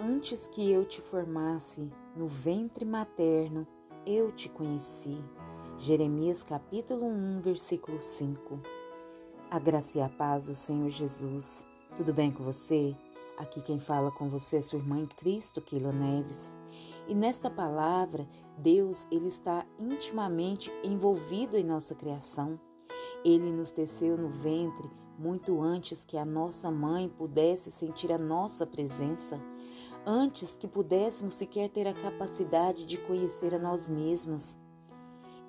Antes que eu te formasse no ventre materno, eu te conheci. Jeremias capítulo 1, versículo 5. A graça e a paz do Senhor Jesus. Tudo bem com você? Aqui quem fala com você é sua irmã em Cristo, Keila Neves. E nesta palavra, Deus ele está intimamente envolvido em nossa criação. Ele nos teceu no ventre muito antes que a nossa mãe pudesse sentir a nossa presença, antes que pudéssemos sequer ter a capacidade de conhecer a nós mesmas.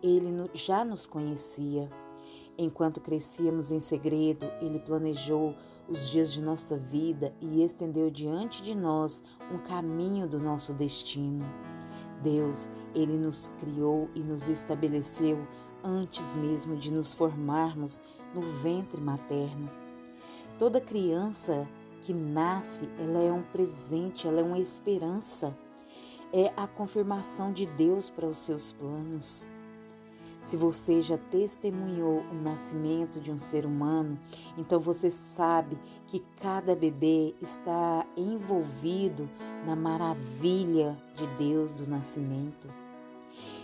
Ele já nos conhecia. Enquanto crescíamos em segredo, ele planejou os dias de nossa vida e estendeu diante de nós um caminho do nosso destino. Deus, ele nos criou e nos estabeleceu antes mesmo de nos formarmos no ventre materno. Toda criança que nasce, ela é um presente, ela é uma esperança, é a confirmação de Deus para os seus planos. Se você já testemunhou o nascimento de um ser humano, então você sabe que cada bebê está envolvido na maravilha de Deus do nascimento.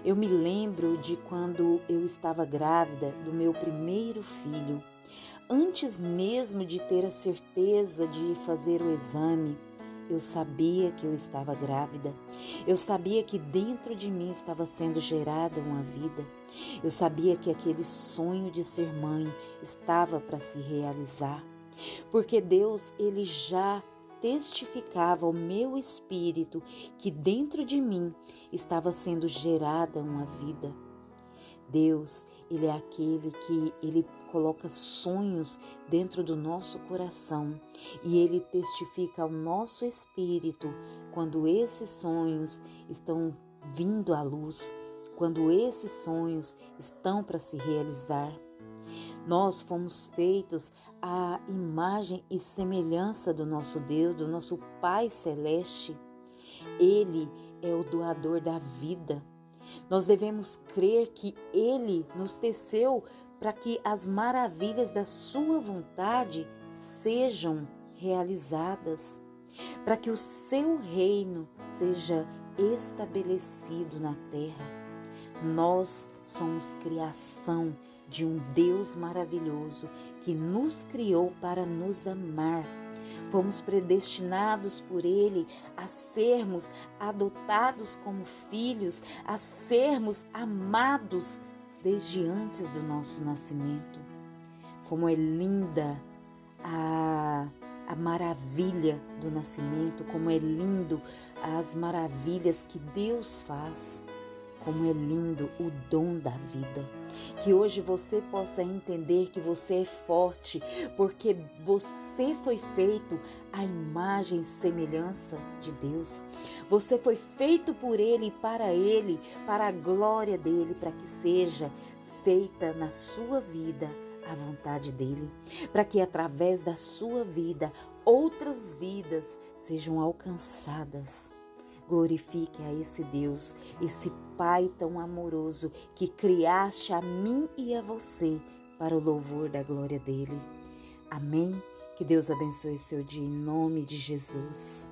Eu me lembro de quando eu estava grávida do meu primeiro filho. Antes mesmo de ter a certeza de fazer o exame, eu sabia que eu estava grávida. Eu sabia que dentro de mim estava sendo gerada uma vida. Eu sabia que aquele sonho de ser mãe estava para se realizar. Porque Deus, ele já testificava ao meu espírito que dentro de mim estava sendo gerada uma vida. Deus, ele é aquele que ele coloca sonhos dentro do nosso coração e ele testifica ao nosso espírito quando esses sonhos estão vindo à luz, quando esses sonhos estão para se realizar. Nós fomos feitos à imagem e semelhança do nosso Deus, do nosso Pai Celeste. Ele é o doador da vida. Nós devemos crer que Ele nos teceu para que as maravilhas da Sua vontade sejam realizadas, para que o Seu reino seja estabelecido na terra. Nós somos criação de um Deus maravilhoso que nos criou para nos amar. Fomos predestinados por Ele a sermos adotados como filhos, a sermos amados desde antes do nosso nascimento. Como é linda a, a maravilha do nascimento, como é lindo as maravilhas que Deus faz. Como é lindo o dom da vida. Que hoje você possa entender que você é forte, porque você foi feito à imagem e semelhança de Deus. Você foi feito por Ele e para Ele, para a glória dele, para que seja feita na sua vida a vontade dele, para que através da sua vida outras vidas sejam alcançadas. Glorifique a esse Deus, esse Pai tão amoroso que criaste a mim e a você para o louvor da glória dele. Amém. Que Deus abençoe seu dia em nome de Jesus.